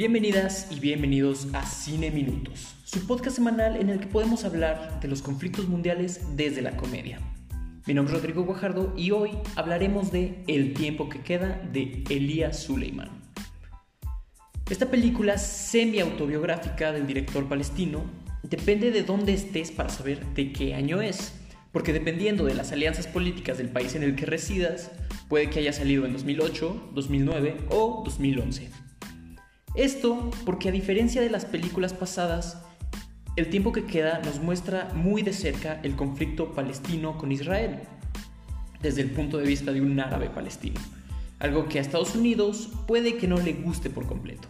Bienvenidas y bienvenidos a Cine Minutos, su podcast semanal en el que podemos hablar de los conflictos mundiales desde la comedia. Mi nombre es Rodrigo Guajardo y hoy hablaremos de El tiempo que queda de Elías Suleiman. Esta película semi-autobiográfica del director palestino depende de dónde estés para saber de qué año es, porque dependiendo de las alianzas políticas del país en el que residas, puede que haya salido en 2008, 2009 o 2011. Esto porque a diferencia de las películas pasadas, el tiempo que queda nos muestra muy de cerca el conflicto palestino con Israel, desde el punto de vista de un árabe palestino, algo que a Estados Unidos puede que no le guste por completo.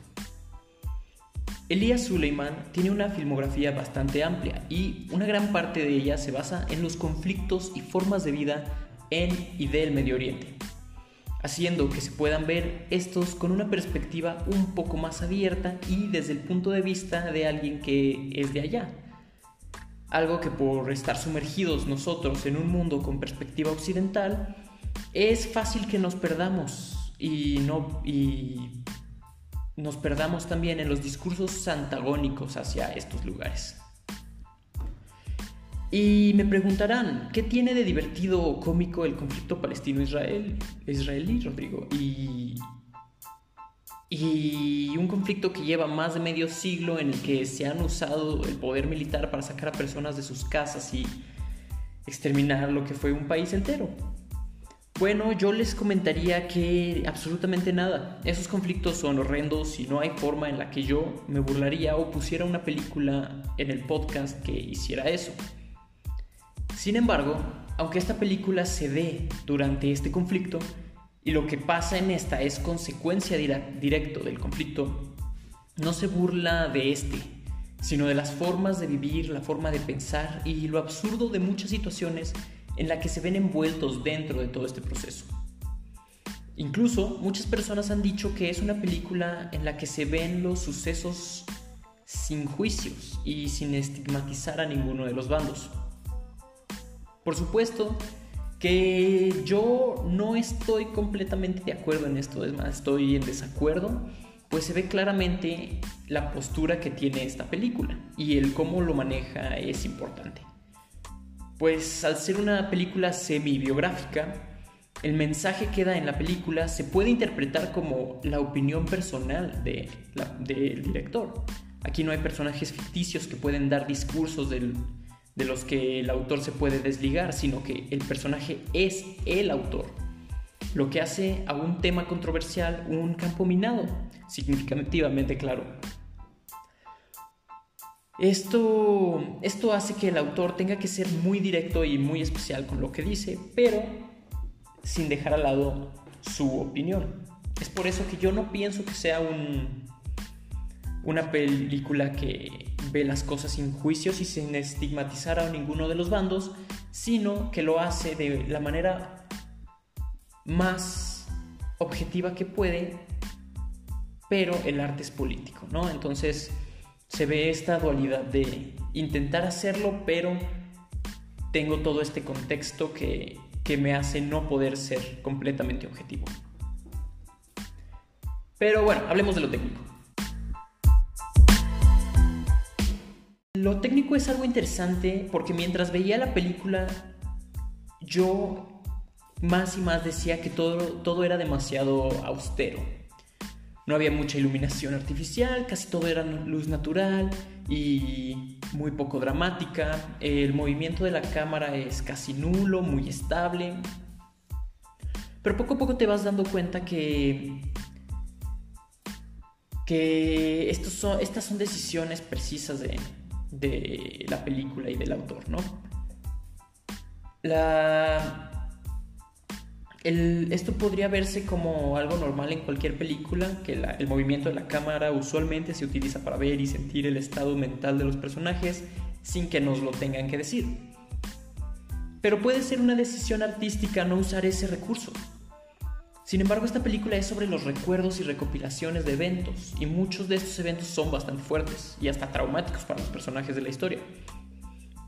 Elías Suleiman tiene una filmografía bastante amplia y una gran parte de ella se basa en los conflictos y formas de vida en y del Medio Oriente, haciendo que se puedan ver estos con una perspectiva un poco más abierta y desde el punto de vista de alguien que es de allá. Algo que por estar sumergidos nosotros en un mundo con perspectiva occidental, es fácil que nos perdamos y no y nos perdamos también en los discursos antagónicos hacia estos lugares. Y me preguntarán, ¿qué tiene de divertido o cómico el conflicto palestino-israelí, Rodrigo? Y, y un conflicto que lleva más de medio siglo en el que se han usado el poder militar para sacar a personas de sus casas y exterminar lo que fue un país entero. Bueno, yo les comentaría que absolutamente nada. Esos conflictos son horrendos y no hay forma en la que yo me burlaría o pusiera una película en el podcast que hiciera eso. Sin embargo, aunque esta película se dé durante este conflicto y lo que pasa en esta es consecuencia directa del conflicto, no se burla de este, sino de las formas de vivir, la forma de pensar y lo absurdo de muchas situaciones en la que se ven envueltos dentro de todo este proceso. Incluso muchas personas han dicho que es una película en la que se ven los sucesos sin juicios y sin estigmatizar a ninguno de los bandos. Por supuesto que yo no estoy completamente de acuerdo en esto, es más, estoy en desacuerdo, pues se ve claramente la postura que tiene esta película y el cómo lo maneja es importante pues al ser una película semi-biográfica, el mensaje que da en la película se puede interpretar como la opinión personal del director. Aquí no hay personajes ficticios que pueden dar discursos de los que el autor se puede desligar, sino que el personaje es el autor, lo que hace a un tema controversial un campo minado, significativamente claro. Esto, esto hace que el autor tenga que ser muy directo y muy especial con lo que dice, pero sin dejar al lado su opinión. Es por eso que yo no pienso que sea un, una película que ve las cosas sin juicios y sin estigmatizar a ninguno de los bandos, sino que lo hace de la manera más objetiva que puede, pero el arte es político, ¿no? Entonces, se ve esta dualidad de intentar hacerlo, pero tengo todo este contexto que, me hace no poder ser completamente objetivo. Pero bueno, hablemos de lo técnico. Lo técnico es algo interesante porque mientras veía la película, yo más y más decía que todo, todo era demasiado austero no había mucha iluminación artificial, casi todo era luz natural y muy poco dramática. El movimiento de la cámara es casi nulo, muy estable. Pero poco a poco te vas dando cuenta que que estos son, estas son decisiones precisas de, de la película y del autor, ¿no? La, esto podría verse como algo normal en cualquier película, que el movimiento de la cámara usualmente se utiliza para ver y sentir el estado mental de los personajes sin que nos lo tengan que decir. Pero puede ser una decisión artística no usar ese recurso. Sin embargo, esta película es sobre los recuerdos y recopilaciones de eventos, y muchos de estos eventos son bastante fuertes y hasta traumáticos para los personajes de la historia.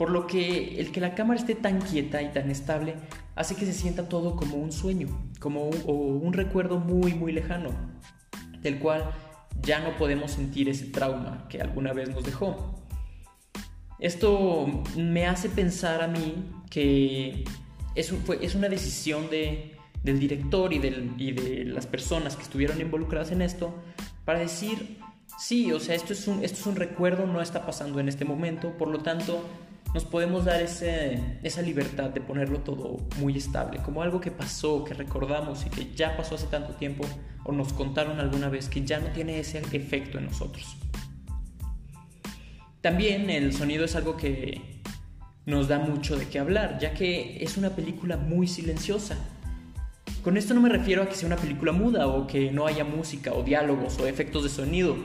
Por lo que el que la cámara esté tan quieta y tan estable hace que se sienta todo como un sueño, como un, recuerdo muy muy lejano, del cual ya no podemos sentir ese trauma que alguna vez nos dejó. Esto me hace pensar a mí que es, es una decisión de, del director y, y de las personas que estuvieron involucradas en esto para decir, sí, o sea, esto es, un, esto es un recuerdo, no está pasando en este momento, por lo tanto nos podemos dar ese, esa libertad de ponerlo todo muy estable, como algo que pasó, que recordamos y que ya pasó hace tanto tiempo o nos contaron alguna vez que ya no tiene ese efecto en nosotros. También el sonido es algo que nos da mucho de qué hablar, ya que es una película muy silenciosa. Con esto no me refiero a que sea una película muda o que no haya música o diálogos o efectos de sonido,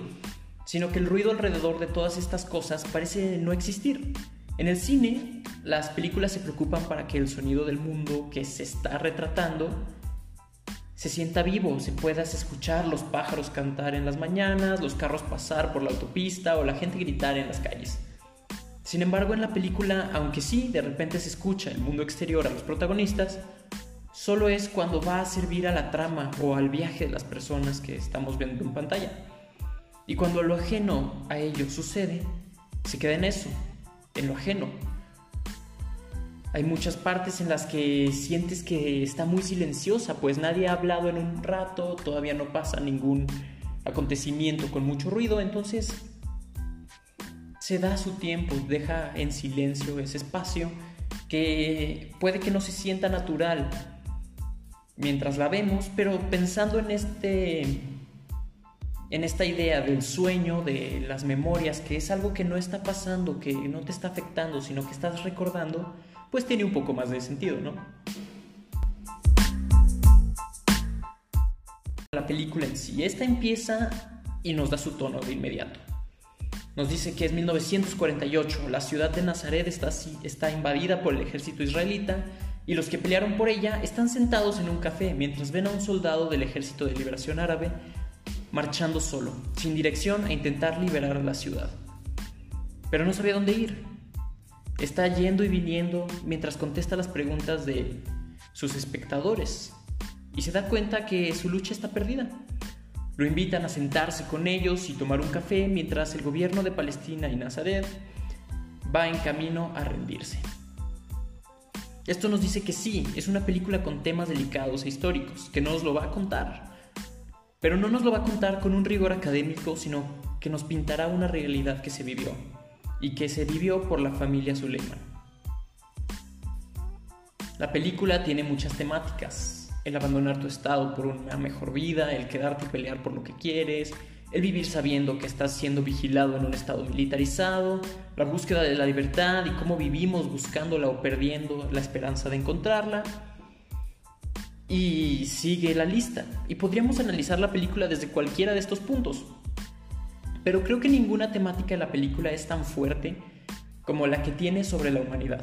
sino que el ruido alrededor de todas estas cosas parece no existir. En el cine, las películas se preocupan para que el sonido del mundo que se está retratando se sienta vivo, se puedas escuchar los pájaros cantar en las mañanas, los carros pasar por la autopista o la gente gritar en las calles. Sin embargo, en la película, aunque sí, de repente se escucha el mundo exterior a los protagonistas, solo es cuando va a servir a la trama o al viaje de las personas que estamos viendo en pantalla. Y cuando lo ajeno a ellos sucede, se queda en eso, en lo ajeno. Hay muchas partes en las que sientes que está muy silenciosa, pues nadie ha hablado en un rato, todavía no pasa ningún acontecimiento con mucho ruido, entonces se da su tiempo, deja en silencio ese espacio que puede que no se sienta natural mientras la vemos, pero pensando en este en esta idea del sueño, de las memorias, que es algo que no está pasando, que no te está afectando, sino que estás recordando, pues tiene un poco más de sentido, ¿no? La película en sí, esta empieza y nos da su tono de inmediato. Nos dice que es 1948, la ciudad de Nazaret está, está invadida por el ejército israelita y los que pelearon por ella están sentados en un café mientras ven a un soldado del ejército de liberación árabe marchando solo, sin dirección a intentar liberar la ciudad. Pero no sabía dónde ir. Está yendo y viniendo mientras contesta las preguntas de sus espectadores y se da cuenta que su lucha está perdida. Lo invitan a sentarse con ellos y tomar un café mientras el gobierno de Palestina y Nazaret va en camino a rendirse. Esto nos dice que sí, es una película con temas delicados e históricos, que no nos lo va a contar, pero no nos lo va a contar con un rigor académico, sino que nos pintará una realidad que se vivió y que se vivió por la familia Suleiman. La película tiene muchas temáticas, el abandonar tu estado por una mejor vida, el quedarte y pelear por lo que quieres, el vivir sabiendo que estás siendo vigilado en un estado militarizado, la búsqueda de la libertad y cómo vivimos buscándola o perdiendo la esperanza de encontrarla, y sigue la lista. Y podríamos analizar la película desde cualquiera de estos puntos. Pero creo que ninguna temática de la película es tan fuerte como la que tiene sobre la humanidad.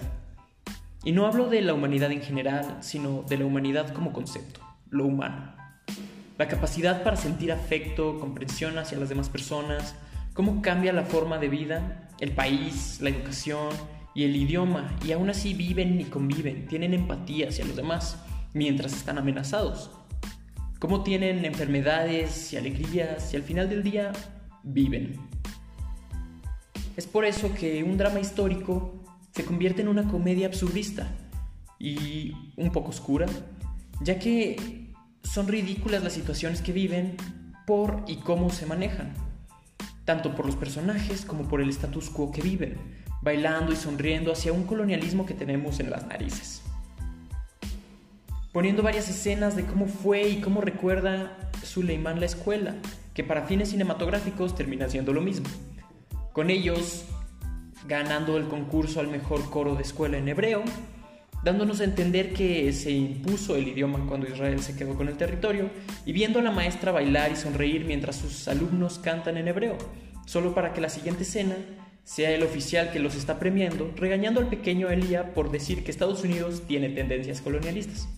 Y no hablo de la humanidad en general, sino de la humanidad como concepto, lo humano. La capacidad para sentir afecto, comprensión hacia las demás personas, cómo cambia la forma de vida, el país, la educación y el idioma, y aún así viven y conviven, tienen empatía hacia los demás mientras están amenazados. Cómo tienen enfermedades y alegrías y al final del día viven. Es por eso que un drama histórico se convierte en una comedia absurdista y un poco oscura, ya que son ridículas las situaciones que viven por y cómo se manejan, tanto por los personajes como por el status quo que viven, bailando y sonriendo hacia un colonialismo que tenemos en las narices poniendo varias escenas de cómo fue y cómo recuerda Suleiman la escuela, que para fines cinematográficos termina siendo lo mismo. Con ellos ganando el concurso al mejor coro de escuela en hebreo, dándonos a entender que se impuso el idioma cuando Israel se quedó con el territorio, y viendo a la maestra bailar y sonreír mientras sus alumnos cantan en hebreo, solo para que la siguiente escena sea el oficial que los está premiando, regañando al pequeño Elia por decir que Estados Unidos tiene tendencias colonialistas.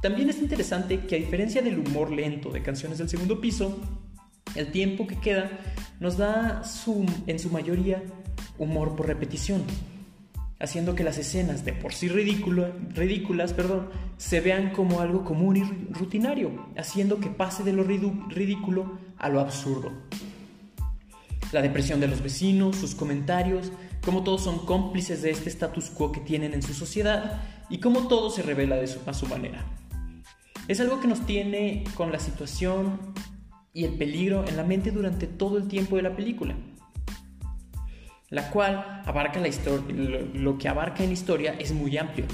También es interesante que a diferencia del humor lento de canciones del segundo piso, el tiempo que queda nos da en su mayoría humor por repetición. Haciendo que las escenas de por sí ridículas perdón, se vean como algo común y rutinario, haciendo que pase de lo ridículo a lo absurdo. La depresión de los vecinos, sus comentarios, cómo todos son cómplices de este status quo que tienen en su sociedad y cómo todo se revela a su manera. Es algo que nos tiene con la situación y el peligro en la mente durante todo el tiempo de la película la cual abarca la historia, lo, que abarca en historia es muy amplio.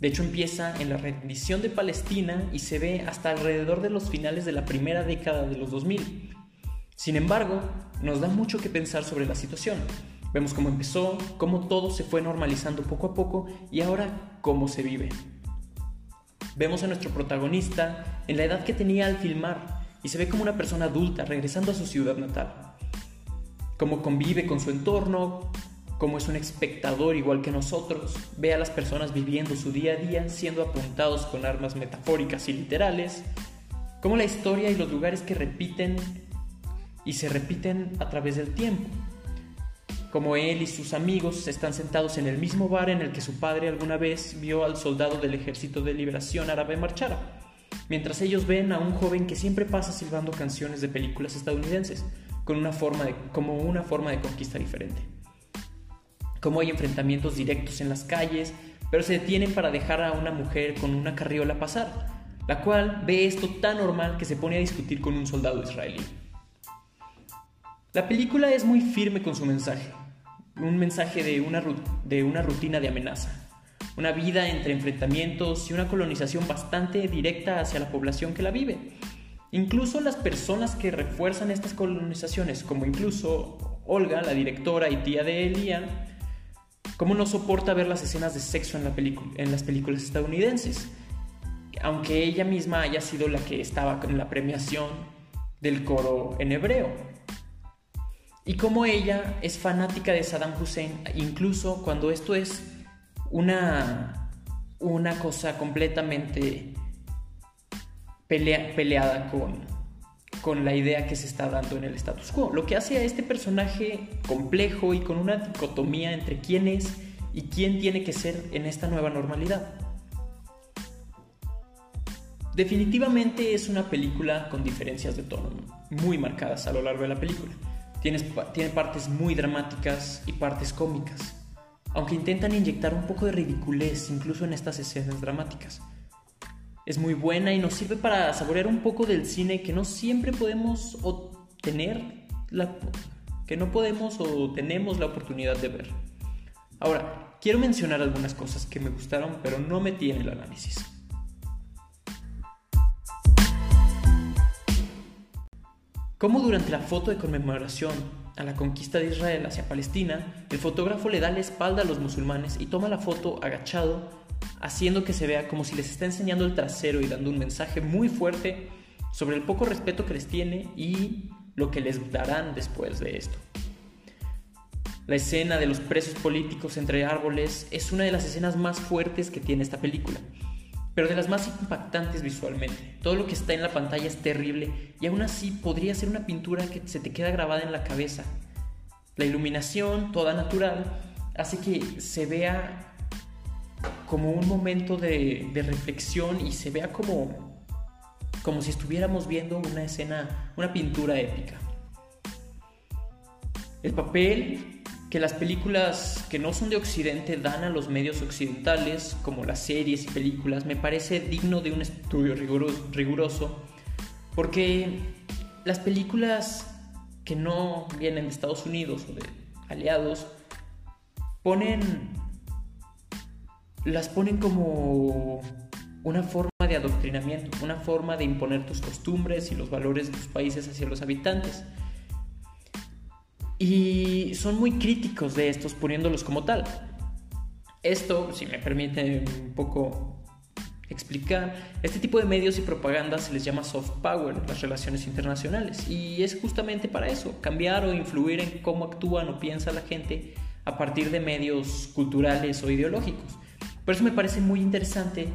De hecho empieza en la rendición de Palestina y se ve hasta alrededor de los finales de la primera década de los 2000. Sin embargo, nos da mucho que pensar sobre la situación. Vemos cómo empezó, cómo todo se fue normalizando poco a poco y ahora cómo se vive. Vemos a nuestro protagonista en la edad que tenía al filmar y se ve como una persona adulta regresando a su ciudad natal cómo convive con su entorno, cómo es un espectador igual que nosotros, ve a las personas viviendo su día a día siendo apuntados con armas metafóricas y literales, cómo la historia y los lugares que repiten y se repiten a través del tiempo, como él y sus amigos están sentados en el mismo bar en el que su padre alguna vez vio al soldado del Ejército de Liberación Árabe marchar, mientras ellos ven a un joven que siempre pasa silbando canciones de películas estadounidenses, con una forma de, como una forma de conquista diferente. Como hay enfrentamientos directos en las calles, pero se detienen para dejar a una mujer con una carriola pasar, la cual ve esto tan normal que se pone a discutir con un soldado israelí. La película es muy firme con su mensaje, un mensaje de una, de una rutina de amenaza, una vida entre enfrentamientos y una colonización bastante directa hacia la población que la vive, Incluso las personas que refuerzan estas colonizaciones, como incluso Olga, la directora y tía de Elian, ¿cómo no soporta ver las escenas de sexo en las películas estadounidenses? Aunque ella misma haya sido la que estaba con la premiación del coro en hebreo. Y como ella es fanática de Saddam Hussein, incluso cuando esto es una, una cosa completamente peleada con, con la idea que se está dando en el status quo. Lo que hace a este personaje complejo y con una dicotomía entre quién es y quién tiene que ser en esta nueva normalidad. Definitivamente es una película con diferencias de tono muy marcadas a lo largo de la película. Tiene, tiene partes muy dramáticas y partes cómicas, aunque intentan inyectar un poco de ridiculez incluso en estas escenas dramáticas es muy buena y nos sirve para saborear un poco del cine que no siempre podemos tener la, que no podemos o tenemos la oportunidad de ver. Ahora, quiero mencionar algunas cosas que me gustaron, pero no metí en el análisis. Como durante la foto de conmemoración a la conquista de Israel hacia Palestina, el fotógrafo le da la espalda a los musulmanes y toma la foto agachado haciendo que se vea como si les está enseñando el trasero y dando un mensaje muy fuerte sobre el poco respeto que les tiene y lo que les darán después de esto. La escena de los presos políticos entre árboles es una de las escenas más fuertes que tiene esta película, pero de las más impactantes visualmente. Todo lo que está en la pantalla es terrible y aún así podría ser una pintura que se te queda grabada en la cabeza. La iluminación, toda natural, hace que se vea como un momento de, reflexión y se vea como, como si estuviéramos viendo una escena, una pintura épica. El papel que las películas que no son de Occidente dan a los medios occidentales, como las series y películas, me parece digno de un estudio riguroso, porque las películas que no vienen de Estados Unidos o de aliados ponen las ponen como una forma de adoctrinamiento, una forma de imponer tus costumbres y los valores de tus países hacia los habitantes. Y son muy críticos de estos poniéndolos como tal. Esto, si me permite un poco explicar, este tipo de medios y propaganda se les llama soft power las relaciones internacionales. Y es justamente para eso, cambiar o influir en cómo actúan o piensa la gente a partir de medios culturales o ideológicos. Por eso me parece muy interesante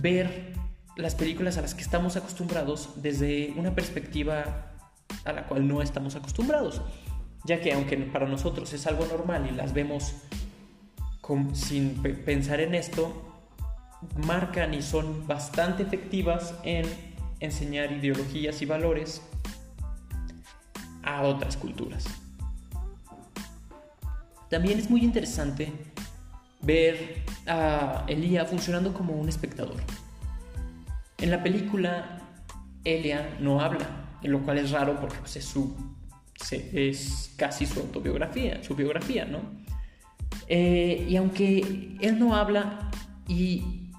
ver las películas a las que estamos acostumbrados desde una perspectiva a la cual no estamos acostumbrados, ya que aunque para nosotros es algo normal y las vemos sin pensar en esto, marcan y son bastante efectivas en enseñar ideologías y valores a otras culturas. También es muy interesante ver a Elia funcionando como un espectador. En la película, Elia no habla, lo cual es raro porque pues, es, su, es casi su autobiografía, su biografía, ¿no? Eh, y aunque él no habla y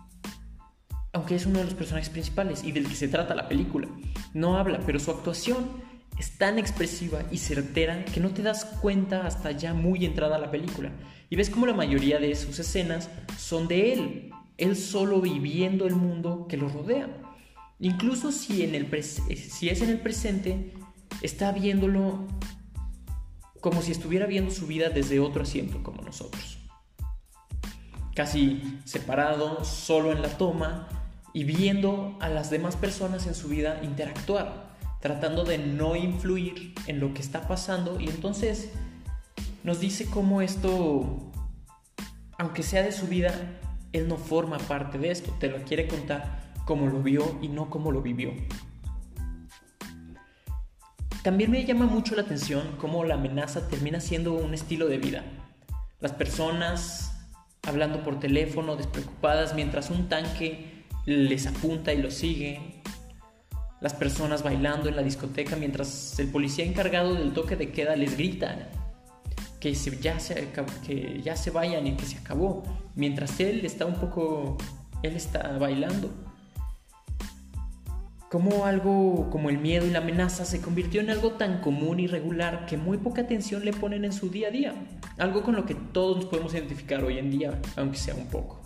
aunque es uno de los personajes principales y del que se trata la película, no habla, pero su actuación es tan expresiva y certera que no te das cuenta hasta ya muy entrada la película. Y ves como la mayoría de sus escenas son de él, él solo viviendo el mundo que lo rodea. Incluso si, el si es en el presente, está viéndolo como si estuviera viendo su vida desde otro asiento como nosotros. Casi separado, solo en la toma y viendo a las demás personas en su vida interactuar tratando de no influir en lo que está pasando y entonces nos dice cómo esto, aunque sea de su vida, él no forma parte de esto, te lo quiere contar como lo vio y no como lo vivió. También me llama mucho la atención cómo la amenaza termina siendo un estilo de vida. Las personas hablando por teléfono, despreocupadas, mientras un tanque les apunta y los sigue, las personas bailando en la discoteca mientras el policía encargado del toque de queda les grita que, ya, se, que ya se vayan y que se acabó, mientras él está un poco, él está bailando. Como algo como el miedo y la amenaza se convirtió en algo tan común y regular que muy poca atención le ponen en su día a día, algo con lo que todos nos podemos identificar hoy en día, aunque sea un poco.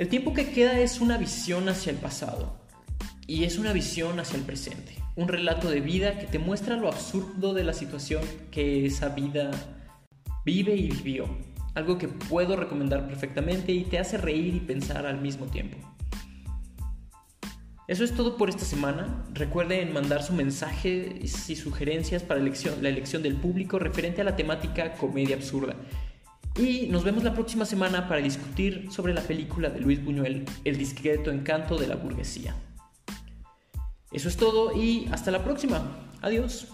El tiempo que queda es una visión hacia el pasado y es una visión hacia el presente, un relato de vida que te muestra lo absurdo de la situación que esa vida vive y vivió, algo que puedo recomendar perfectamente y te hace reír y pensar al mismo tiempo. Eso es todo por esta semana. Recuerden mandar su mensaje y sugerencias para la elección del público referente a la temática comedia absurda. Y nos vemos la próxima semana para discutir sobre la película de Luis Buñuel, El discreto encanto de la burguesía. Eso es todo y hasta la próxima. Adiós.